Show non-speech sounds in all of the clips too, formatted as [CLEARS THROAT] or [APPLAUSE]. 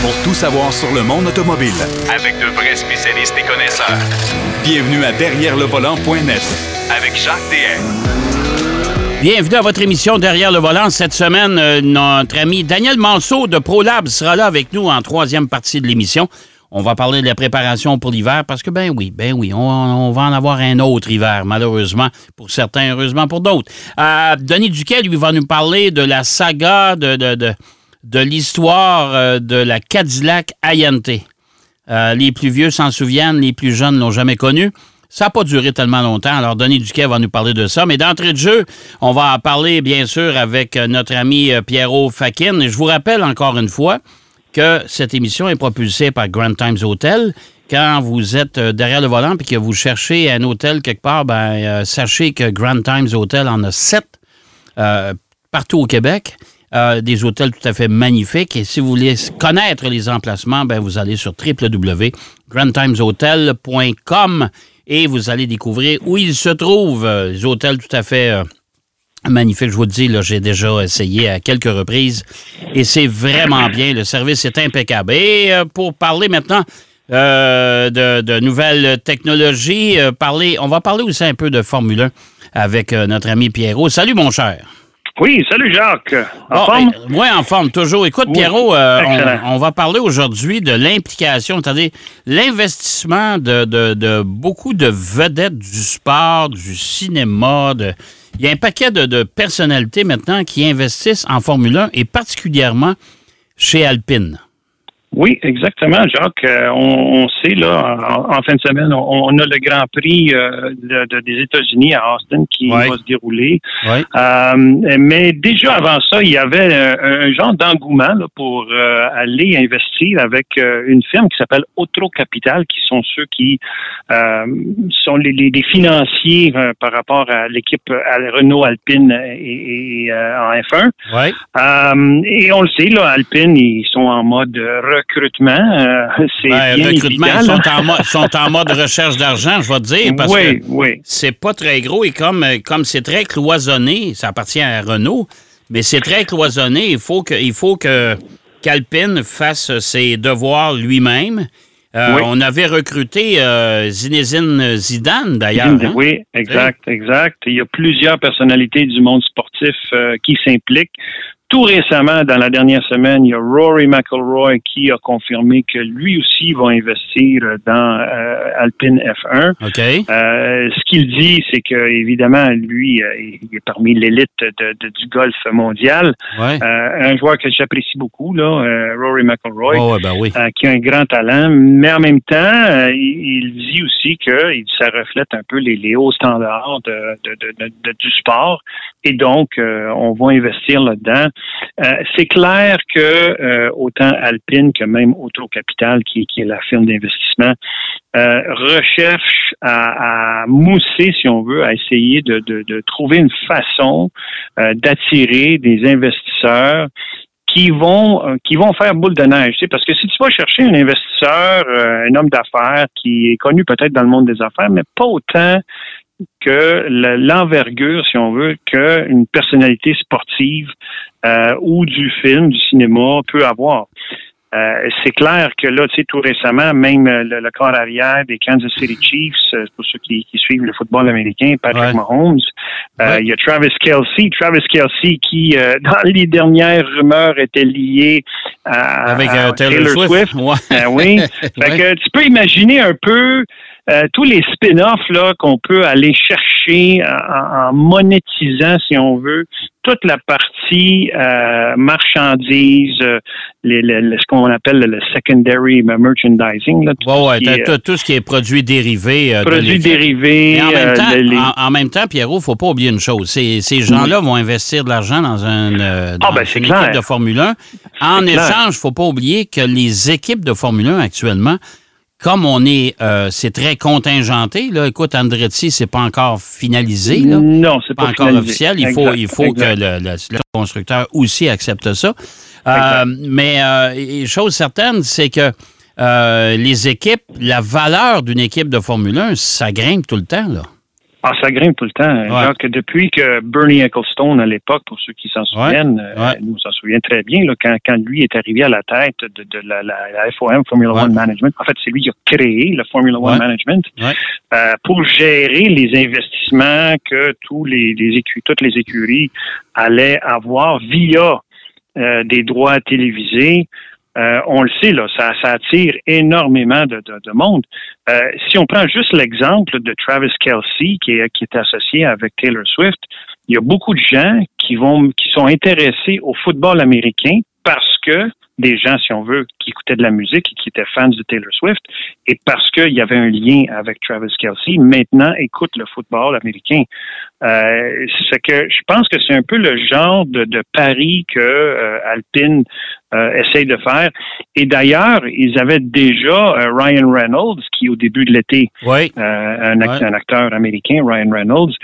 pour tout savoir sur le monde automobile. Avec de vrais spécialistes et connaisseurs. Bienvenue à Derrière le volant.net Avec Jacques DM. Bienvenue à votre émission Derrière le volant. Cette semaine, euh, notre ami Daniel Manceau de ProLab sera là avec nous en troisième partie de l'émission. On va parler de la préparation pour l'hiver parce que, ben oui, ben oui, on, va en avoir un autre hiver, malheureusement, pour certains, heureusement pour d'autres. Euh, Denis Duquet, lui, va nous parler de la saga de, de, de, de l'histoire euh, de la Cadillac Ayante. Euh, les plus vieux s'en souviennent, les plus jeunes l'ont jamais connu. Ça n'a pas duré tellement longtemps. Alors, Denis Duquet va nous parler de ça. Mais d'entrée de jeu, on va en parler, bien sûr, avec notre ami Pierrot Fakin. Et je vous rappelle encore une fois que cette émission est propulsée par Grand Times Hotel. Quand vous êtes euh, derrière le volant et que vous cherchez un hôtel quelque part, ben, euh, sachez que Grand Times Hotel en a sept euh, partout au Québec. Des hôtels tout à fait magnifiques. Et si vous voulez connaître les emplacements, ben, vous allez sur www.grandtimeshotel.com et vous allez découvrir où ils se trouvent. Des hôtels tout à fait Magnifique, je vous le dis, j'ai déjà essayé à quelques reprises et c'est vraiment bien. Le service est impeccable. Et euh, pour parler maintenant euh, de, nouvelles technologies, euh, parler, on va parler aussi un peu de Formule 1 avec notre ami Pierrot. Salut, mon cher. Oui, salut Jacques. En forme? oui, en forme, toujours. Écoute, Pierrot, on, va parler aujourd'hui de l'implication, c'est-à-dire l'investissement de, de, beaucoup de vedettes du sport, du cinéma, de, il y a un paquet de, personnalités maintenant qui investissent en Formule 1 et particulièrement chez Alpine. Oui, exactement, Jacques. Euh, on, sait, là, en, fin de semaine, on, a le Grand Prix euh, des États-Unis à Austin qui va se dérouler. Euh, mais déjà avant ça, il y avait un, genre d'engouement pour aller investir avec une firme qui s'appelle Otro Capital, qui sont ceux qui sont les, financiers par rapport à l'équipe Renault Alpine et, en F1. et on le sait, là, Alpine, ils sont en mode recrutement. Euh, [LAUGHS] c'est ben, bien recrutement, ils sont en, mode, recherche d'argent, je vais te dire, [LAUGHS] parce oui, que oui. c'est pas très gros et comme comme c'est très cloisonné, ça appartient à Renault, mais c'est très cloisonné, il faut que il faut que qu'Alpine fasse ses devoirs lui-même. Euh, on avait recruté euh, Zinedine Zidane, d'ailleurs. Hein? Oui, exact, exact. Il y a plusieurs personnalités du monde sportif qui s'impliquent tout récemment, dans la dernière semaine, il y a Rory McIlroy qui a confirmé que lui aussi va investir dans euh, Alpine F1. Euh, ce qu'il dit, c'est que évidemment, lui, euh, il est parmi l'élite de, du golf mondial. un joueur que j'apprécie beaucoup, là, Rory McIlroy, oh, ben qui a un grand talent. Mais en même temps, il, dit aussi que ça reflète un peu les, les hauts standards du sport. Et donc, on va investir là-dedans. Euh, c'est clair que euh, autant Alpine que même Auto Capital, qui, est la firme d'investissement, euh, recherche à, mousser, si on veut, à essayer de, trouver une façon d'attirer des investisseurs qui vont qui vont faire boule de neige. parce que si tu vas chercher un investisseur, un homme d'affaires qui est connu peut-être dans le monde des affaires, mais pas autant que l'envergure, si on veut, qu'une personnalité sportive euh, ou du film, du cinéma peut avoir. Euh, c'est clair que là, tu sais, tout récemment, même le, corps arrière des Kansas City Chiefs, euh, pour ceux qui, suivent le football américain, Patrick Mahomes, il y a Travis Kelsey, Travis Kelsey qui, [LAUGHS] dans les dernières rumeurs, était lié à, Avec, Taylor, Swift. oui. [LAUGHS] fait que tu peux imaginer un peu euh, tous les spin-offs là qu'on peut aller chercher en, monétisant, si on veut, toute la partie euh, marchandise, euh, ce qu'on appelle le secondary merchandising. Là, tout, ouais, ce tout, ce qui est produit dérivé. produits dérivés. En même, temps, en, même temps, Pierrot, il ne faut pas oublier une chose. Ces, ces gens-là vont investir de l'argent dans, un, ah, ben, une équipe de Formule 1. En échange, il ne faut pas oublier que les équipes de Formule 1 actuellement comme on est, euh, c'est très contingenté. Là, écoute, Andretti, c'est pas encore finalisé. Là. Non, c'est pas, pas encore officiel. Il faut, il faut que le, le, constructeur aussi accepte ça. Euh, mais euh, chose certaine, c'est que euh, les équipes, la valeur d'une équipe de Formule 1, ça grimpe tout le temps. Là. Ah, ça grimpe tout le temps. Ouais. Donc, depuis que Bernie Ecclestone, à l'époque, pour ceux qui s'en souviennent, euh, Ouais. nous s'en souvient très bien, là, quand, quand lui est arrivé à la tête de, de la, la- la FOM, Formula. One Management, en fait, c'est lui qui a créé le Formula One. Management Ouais. euh, pour gérer les investissements que tous les, les toutes les écuries allaient avoir via euh, des droits télévisés. Euh, on le sait, là, ça, ça attire énormément de, de- de monde. Euh, si on prend juste l'exemple de Travis Kelsey, qui est, qui est associé avec Taylor Swift, il y a beaucoup de gens qui vont, qui sont intéressés au football américain parce que des gens, si on veut, qui écoutaient de la musique et qui étaient fans de Taylor Swift, et parce qu'il y avait un lien avec Travis Kelsey, maintenant écoutent le football américain. Euh, c'est que je pense que c'est un peu le genre de, de pari que euh, Alpine euh, essaye de faire. Et d'ailleurs, ils avaient déjà euh, Ryan Reynolds, qui au début de l'été, Oui. un, act- Ouais. un acteur américain, Ryan Reynolds,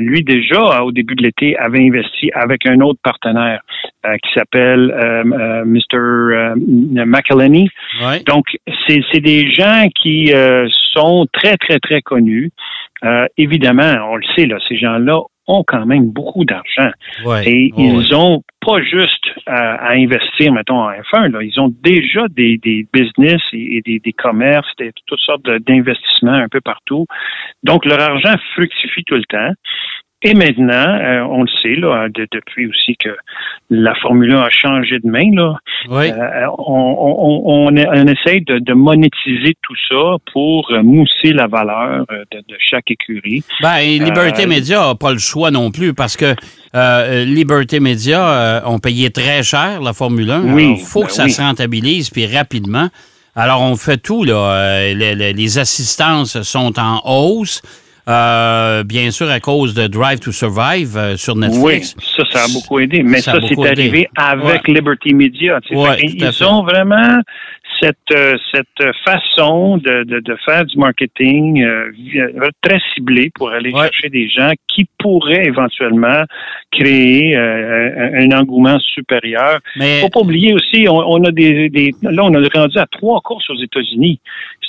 lui déjà, au début de l'été, avait investi avec un autre partenaire euh, qui s'appelle euh, euh, Mr. euh, McElhenney. Oui. Donc, c'est c'est des gens qui euh, sont très, très, très connus. Euh, évidemment, on le sait, là, ces gens-là ont quand même beaucoup d'argent. Oui. Et ils ont pas juste à, à investir, mettons, en F1, là. ils ont déjà des, des business et, et des, des commerces, des, toutes sortes d'investissements un peu partout. Donc, leur argent fructifie tout le temps. Et maintenant, euh, on le sait, là, de- depuis aussi que la Formule 1 a changé de main, là, Oui. euh, on, on, on, on essaye de, de monétiser tout ça pour mousser la valeur euh, de, de chaque écurie. Ben, et Liberté Euh, Média n'a pas le choix non plus parce que Liberté Média euh, ont payé très cher la Formule 1. Oui, Il faut ben que ça oui. se rentabilise puis rapidement. Alors, on fait tout. Là. Les, les- les assistances sont en hausse. Euh, bien sûr, à cause de Drive to Survive euh, sur Oui, Netflix. ça, ça a beaucoup aidé. Mais Ça c'est arrivé avec Liberty Media. Ouais, ils fait. ont vraiment cette, euh, cette façon de, de, de faire du marketing euh, euh, très ciblé pour aller Ouais. chercher des gens qui pourraient éventuellement créer euh, un, un engouement supérieur. Mais faut pas oublier aussi, on, on a des, des- là, on a rendu à trois courses aux États-Unis.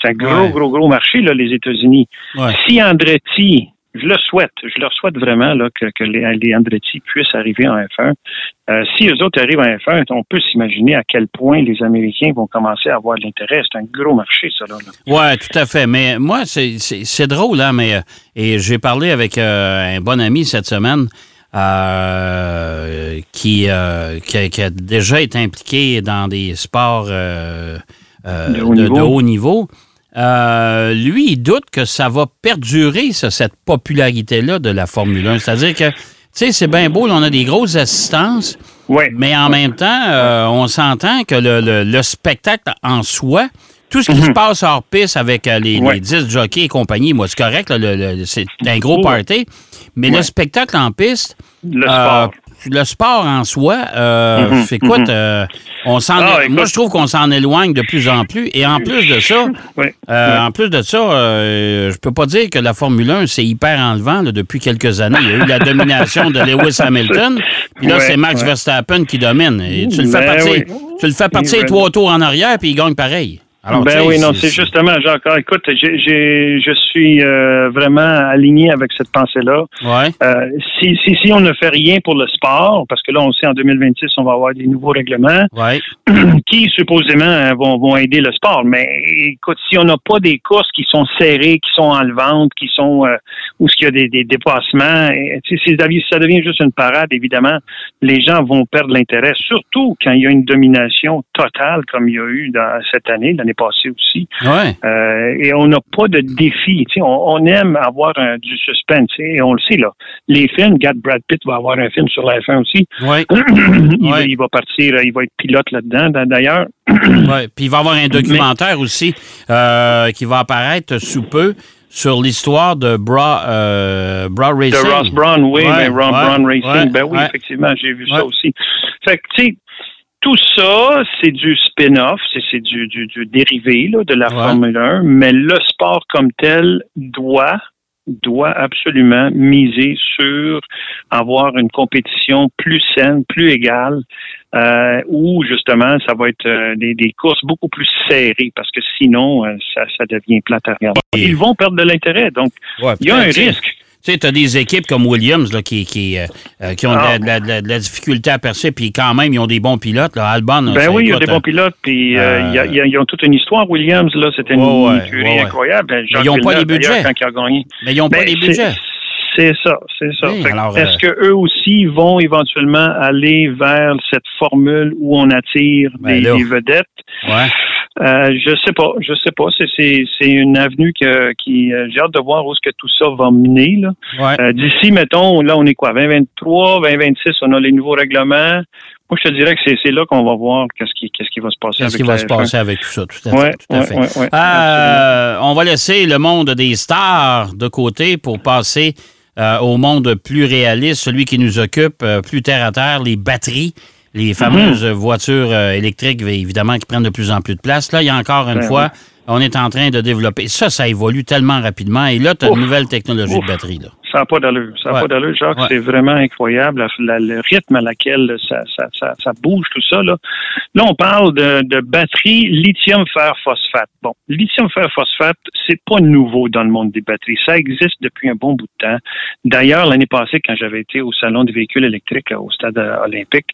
C'est un gros, Ouais. gros, gros marché, là, les États-Unis. Ouais. Si Andretti, je le souhaite, je leur souhaite vraiment là, que, que les, les Andretti puissent arriver en F1. Euh, si eux autres arrivent en F1, on peut s'imaginer à quel point les Américains vont commencer à avoir de l'intérêt. C'est un gros marché, ça. Là. Oui, tout à fait. Mais moi, c'est- drôle, hein, mais euh, et j'ai parlé avec euh, un bon ami cette semaine euh, qui, qui, a, qui a déjà été impliqué dans des sports De haut de, niveau. de haut niveau. Euh, lui, il doute que ça va perdurer, ça, cette popularité-là de la Formule 1. C'est-à-dire que, tu sais, c'est bien beau, là, on a des grosses assistances, Ouais. mais en même temps, euh, on s'entend que le, le- le spectacle en soi, tout ce qui se passe hors piste avec euh, les, Mhm. Ouais. les 10 jockeys et compagnie, moi, c'est correct, c'est un gros party. Mais le spectacle en piste, Le sport. Le sport en soi, euh, Mhm, écoute, mhm. euh, on s'en Ah, moi, je trouve qu'on s'en éloigne de plus en plus. Et en plus de ça, euh, en plus de ça, euh, je peux pas dire que la Formule 1, c'est hyper enlevant là, depuis quelques années. Il y a eu la domination de Lewis [LAUGHS] Hamilton. Puis là, Ouais, c'est Max ouais. Verstappen qui domine. Et tu le fais Ben partir, oui. tu le fais partir trois tours en arrière, puis il gagne pareil. Alors, ben oui, non, c'est justement, Jacques. ah, Écoute, j'ai, j'ai- je suis euh, vraiment aligné avec cette pensée-là. Ouais. Euh, si, si, si on ne fait rien pour le sport, parce que là, on sait en 2026, on va avoir des nouveaux règlements Ouais. [CLEARS THROAT] qui supposément vont, vont aider le sport. Mais écoute, si on n'a pas des courses qui sont serrées, qui sont enlevantes, qui sont euh, où il y a des, des dépassements, et, si ça devient- juste une parade, évidemment, les gens vont perdre l'intérêt, surtout quand il y a une domination totale comme il y a eu dans cette année, l'année passée aussi. Ouais. Euh, et on n'a pas de défi. On, on aime avoir un- du suspense. Et on le sait, là. Les films, regarde, Brad Pitt va avoir un film sur la F1 aussi. Ouais. [CLEARS THROAT] il, va, Ouais. il va partir, il va être pilote là-dedans, d'a- d'ailleurs. Puis il va y avoir un documentaire aussi euh, qui va apparaître sous peu sur l'histoire de Bra, euh, Bra De Racing. Ross Brown, oui, Ouais, mais ouais, Brown Racing, ouais, ben oui, effectivement, j'ai vu ça aussi. Fait que, tu sais, tout ça, c'est du spin-off, c'est c'est du, du, du dérivé là, de la. Formule 1, mais le sport comme tel doit doit absolument miser sur avoir une compétition plus saine, plus égale, euh, où justement ça va être euh, des, des courses beaucoup plus serrées, parce que sinon euh, ça, ça devient plate à regarder. Ils vont perdre de l'intérêt, donc Ouais, il y a un risque. Tu sais, tu as des équipes comme Williams là, qui, qui, qui ont de, Ah. la, de la- de la difficulté à percer, puis quand même, ils ont des bons pilotes. Là. Albon, Ben oui, il y a écoute, des bons pilotes, puis ils ont toute une histoire. Williams, là, c'était une Ouais, incroyable. Ben, ils ont pas les budgets. Quand il a gagné. mais ils n'ont pas Ben, les budgets. C'est ça, c'est ça. Oui, Fait Est-ce euh, que eux aussi vont éventuellement aller vers cette formule où on attire Ben des, vedettes? Ouais. Euh, je sais pas, je sais pas. C'est, une avenue que, qui, euh, j'ai hâte de voir où est-ce que tout ça va mener. Ouais. Euh, d'ici, mettons, là, on est quoi, 2023, 2026, on a les nouveaux règlements. Moi, je te dirais que c'est, là qu'on va voir qu'est-ce qui, qu'est-ce qui va se passer Qu'est-ce avec qui va se F1. passer avec tout ça? Tout à fait. Ouais, tout à fait. ouais, ouais, Euh, on va laisser le monde des stars de côté pour passer euh, au monde plus réaliste, celui qui nous occupe euh, plus terre à terre, les batteries, les fameuses Mhm. voitures euh, électriques, évidemment, qui prennent de plus en plus de place. Là, il y a encore une Ben fois, on est en train de développer. Ça, ça évolue tellement rapidement. Et là, tu as de nouvelles technologies Ouf. de batterie. Là. Ça n'a pas d'allure. Ça n'a Ouais. pas d'allure, Jacques. Ouais. C'est vraiment incroyable la- la- le rythme à laquelle ça, ça, ça, ça bouge, tout ça. Là, là on parle de, de batterie lithium-fer-phosphate. Bon, lithium-fer-phosphate, c'est pas nouveau dans le monde des batteries. Ça existe depuis un bon bout de temps. D'ailleurs, l'année passée, quand j'avais été au Salon des véhicules électriques au stade euh, olympique,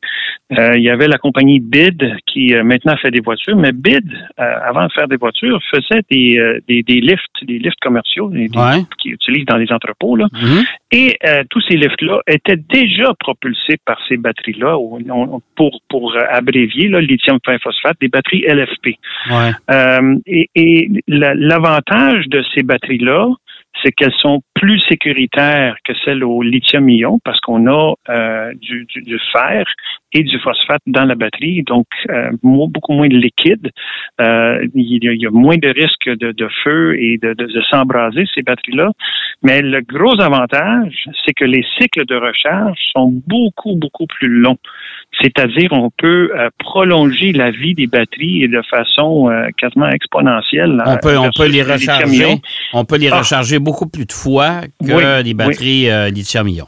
euh, il y avait la compagnie BID qui euh, maintenant fait des voitures, mais BID, euh, avant de faire des voitures, faisait des, des, des lifts, des lifts commerciaux, des, Ouais. qu'ils utilisent dans les entrepôts. Là. Mhm. Et euh, tous ces lifts-là étaient déjà propulsés par ces batteries-là, pour, pour euh, abrévier, là, lithium phosphate, des batteries LFP. Ouais. Euh, et et la- l'avantage de ces batteries-là, c'est qu'elles sont plus sécuritaires que celles au lithium-ion parce qu'on a euh, du, du- du fer et du phosphate dans la batterie, donc euh, beaucoup moins de liquide. Euh, il, y a, il y a moins de risques de, de feu et de, de, de s'embraser ces batteries-là. Mais le gros avantage, c'est que les cycles de recharge sont beaucoup, beaucoup plus longs. C'est-à-dire, on peut euh, prolonger la vie des batteries et de façon euh, quasiment exponentielle. On peut, on versus peut les le recharger. On peut les Ah. Beaucoup plus de fois que Oui, les batteries euh, lithium-ion.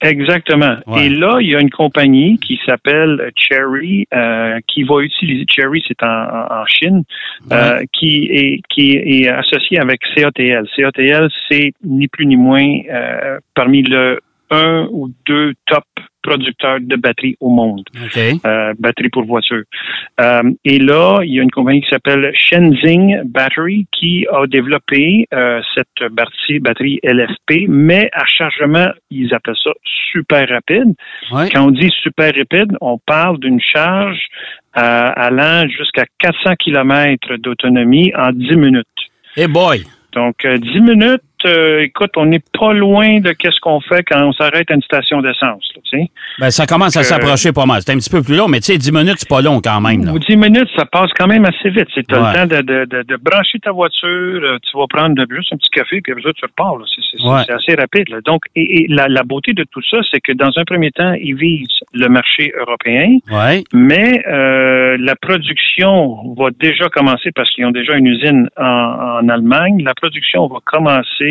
Exactement. Ouais. Et là, il y a une compagnie qui s'appelle Cherry, euh, qui va utiliser Cherry, c'est en, en Chine, euh, qui est qui est associée avec CATL. CATL, c'est ni plus ni moins euh, parmi le un ou deux top producteurs de batteries au monde euh, batterie pour voiture. Euh, et là, il y a une compagnie qui s'appelle Shenzing Battery qui a développé euh, cette batterie, batterie LFP, mais à chargement, ils appellent ça super rapide. Ouais. Quand on dit super rapide, on parle d'une charge euh, allant jusqu'à 400 km d'autonomie en 10 minutes. Hey boy! Donc, euh, 10 minutes, euh, écoute, on n'est pas loin de qu'est-ce qu'on fait quand on s'arrête à une station d'essence. tu. Ben, ça commence à Euh, s'approcher pas mal. C'est un petit peu plus long, mais tu sais, 10 minutes, c'est pas long quand même. Là. Ou 10 minutes, ça passe quand même assez vite. C'est t'as Ouais. le temps de, de, de, de brancher ta voiture, euh, tu vas prendre juste un petit café, puis après ça, tu repars. C'est, Ouais. assez rapide. là. Donc, et, et la, la beauté de tout ça, c'est que dans un premier temps, ils visent le marché européen, Ouais. mais euh, la production va déjà commencer parce qu'ils ont déjà une usine en, en Allemagne. La production va commencer.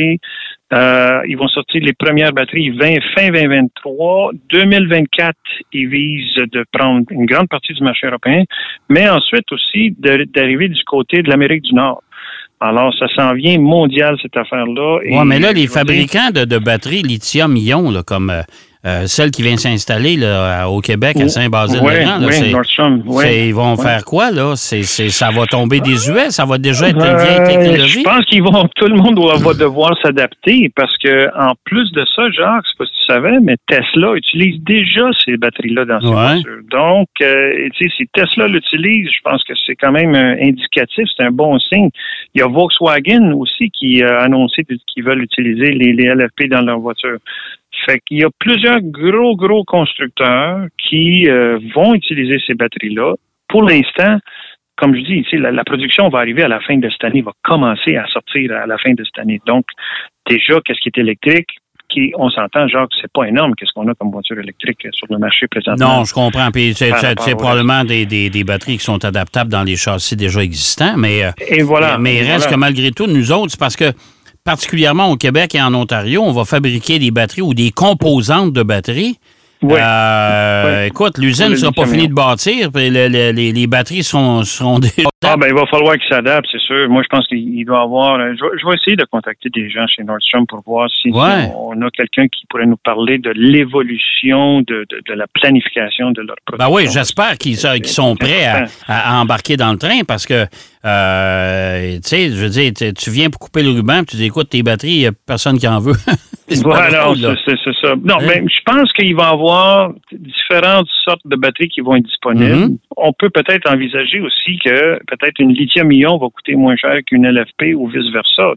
Euh, ils vont sortir les premières batteries 20, fin 2023. 2024, ils visent de prendre une grande partie du marché européen, mais ensuite aussi d'arriver du côté de l'Amérique du Nord. Alors, ça s'en vient mondial, cette affaire-là. Ouais, mais là, les fabricants de, de batteries lithium-ion, comme euh, euh, celle qui vient s'installer au Québec, à Saint-Basile-le-Grand, Oui, c'est- c'est- ils vont faire quoi, là? C'est, c'est- ça va tomber désuet? Ça va déjà être une Euh, vieille technologie? Je pense qu'ils vont, tout le monde va, devoir s'adapter parce que en plus de ça, Jacques, je sais pas si tu savais, mais Tesla utilise déjà ces batteries-là dans ses voitures. Donc, euh, tu sais, si Tesla l'utilise, je pense que c'est quand même euh, indicatif, c'est un bon signe. Il y a Volkswagen aussi qui a annoncé qu'ils veulent utiliser les, les LFP dans leurs voitures. Fait qu'il y a plusieurs gros, gros constructeurs qui euh, vont utiliser ces batteries-là. Pour l'instant, comme je dis, la, la production va arriver à la fin de cette année, va commencer à sortir à la fin de cette année. Donc, déjà, qu'est-ce qui est électrique? Qui, on s'entend, genre, que c'est pas énorme, qu'est-ce qu'on a comme voiture électrique sur le marché présentement? Non, je comprends. Puis c'est, probablement des, des- des batteries qui sont adaptables dans les châssis déjà existants, mais, euh, Et voilà. mais il reste voilà. que malgré tout, nous autres, c'est parce que particulièrement au Québec et en Ontario, on va fabriquer des batteries ou des composantes de batteries Ouais. Euh. Écoute, l'usine ne sera pas finie de bâtir, puis le- le- les, les batteries seront, seront déjà. Ah, ben, il va falloir qu'il s'adapte, c'est sûr. Moi, je pense qu'il doit avoir. euh, Je vais, je vais essayer de contacter des gens chez Nordstrom pour voir si, Ouais. on a quelqu'un qui pourrait nous parler de l'évolution de, de, de la planification de leur Ben production. oui, j'espère qu'ils sont, qu'ils sont prêts à, à embarquer dans le train parce que, euh, tu sais, je veux dire, tu- viens pour couper le ruban, puis tu dis, écoute, tes batteries, il n'y a personne qui en veut. [LAUGHS] Voilà, c'est ça. Non, Hein? mais je pense qu'il va y avoir différentes sortes de batteries qui vont être disponibles. Mhm. On peut peut-être envisager aussi que peut-être une lithium-ion va coûter moins cher qu'une LFP ou vice-versa.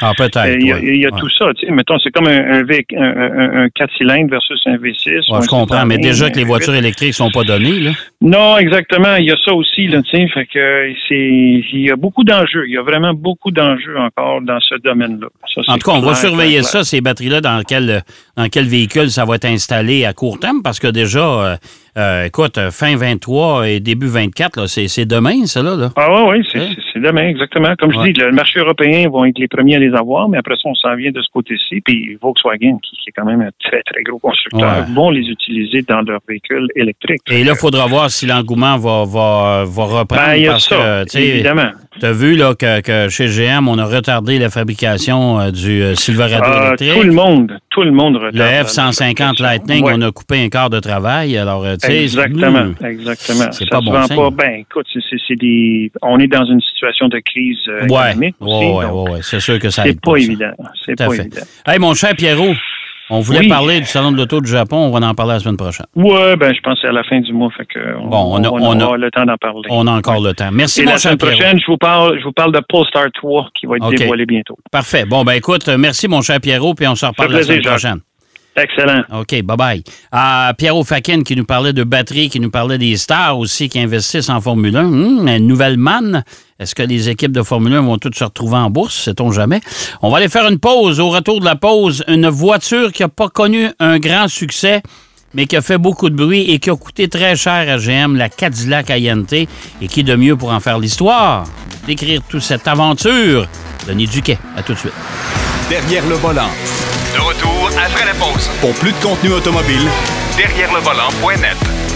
Ah, peut-être. Euh, Il y a, ouais. il y a Ouais. tout ça. Mettons, c'est comme un, un, V- un, un- un 4 cylindres versus un V6. ou Ouais, je comprends, mais 720, déjà que les voitures 8. électriques sont pas données, là. Non, exactement. Il y a ça aussi, là. Fait que il y a beaucoup d'enjeux. Il y a vraiment beaucoup d'enjeux encore dans ce domaine-là. En tout cas, on va surveiller ça, ces batteries-là, dans quel, dans quel véhicule ça va être installé à court terme, parce que déjà, euh, euh, écoute, fin 23 et début 24, là, c'est demain, ça, là. là. Ah oui, oui, c'est, demain, exactement. Comme Ouais. je dis, le marché européen vont être les premiers à les avoir, mais après ça, on s'en vient de ce côté-ci. Puis Volkswagen, qui, qui est quand même un très, très gros constructeur, Ouais. vont les utiliser dans leurs véhicules électriques. Et là, il faudra voir si l'engouement va, va, va reprendre. Ben, il y a parce ça, que, évidemment. Tu as vu là, que, que chez GM, on a retardé la fabrication euh, du euh, Silverado Ah, électrique. tout le monde, tout le monde retarde. Le la- la F-150 fabrication. Lightning, Ouais. on a coupé un quart de travail. Alors, euh, Exactement, hmm, exactement. c'est Ça pas se bon vend signe. pas. Ben, écoute, c'est des. On est dans une situation de crise euh, économique ouais, aussi. ouais, donc ouais, c'est sûr que ça c'est pas évident. C'est pas fait. évident. Hey, mon cher Pierrot, on voulait Oui. parler du Salon de l'Auto du Japon. On va en parler la semaine prochaine. Ouais, ben, je pense que c'est à la fin du mois, fait que on, Bon, on a- on on a- le temps d'en parler. On a encore le temps. Merci, Et mon la cher semaine Pierrot. prochaine, je vous parle, je vous parle de Polestar 3 qui va être dévoilé bientôt. Parfait. Bon, ben écoute, euh, merci, mon cher Pierrot, puis on se reparle la semaine prochaine. Excellent. OK, bye-bye. Ah, Pierrot Fakin qui nous parlait de batterie, qui nous parlait des stars aussi qui investissent en Formule 1. Hum, une nouvelle manne. Est-ce que les équipes de Formule 1 vont toutes se retrouver en bourse? Sait-on jamais? On va aller faire une pause. Au retour de la pause, une voiture qui n'a pas connu un grand succès, mais qui a fait beaucoup de bruit et qui a coûté très cher à GM, la Cadillac INT. Et qui de mieux pour en faire l'histoire? Décrire toute cette aventure. Denis Duquet. À tout de suite. Derrière le volant. De retour après la pause. Pour plus de contenu automobile, Derrière le volant.net.